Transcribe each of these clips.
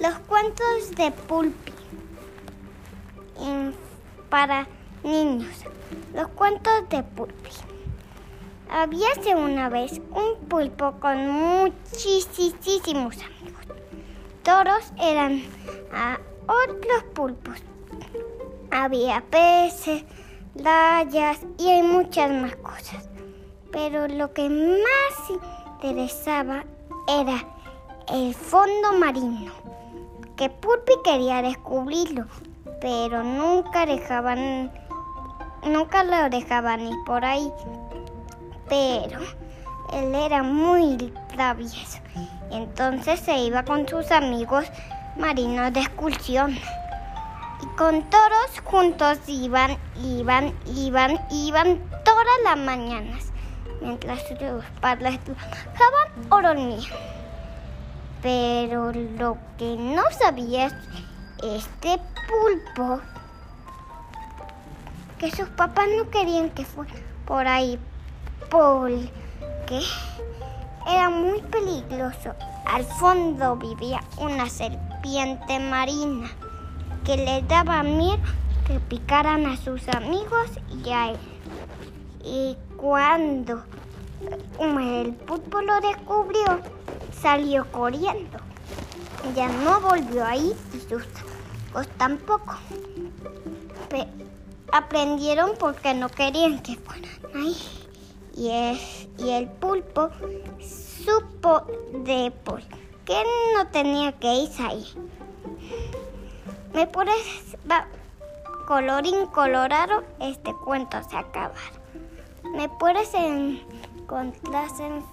Los cuentos de Pulpi para niños. Los cuentos de Pulpi. Habíase una vez un pulpo con muchísimos amigos. Todos eran otros pulpos. Había peces, layas y hay muchas más cosas. Pero lo que más interesaba era el fondo marino, que Pulpi quería descubrirlo, pero nunca dejaban, nunca lo dejaban ir por ahí. Pero él era muy travieso, entonces se iba con sus amigos marinos de excursión. Y con todos juntos iban, iban, iban, iban todas las mañanas, mientras sus padres trabajaban o dormían. Pero lo que no sabía es este pulpo que sus papás no querían que fuera por ahí porque era muy peligroso. Al fondo vivía una serpiente marina que le daba miedo que picaran a sus amigos y a él. Y cuando el pulpo lo descubrió, salió corriendo. Ya no volvió ahí y sus hijos tampoco. aprendieron porque no querían que fueran ahí. Y, y el pulpo supo de por qué no tenía que ir ahí. Me va, colorín colorado, este cuento se acaba. Me puedes encontrar en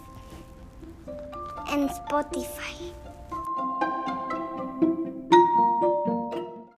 en Spotify.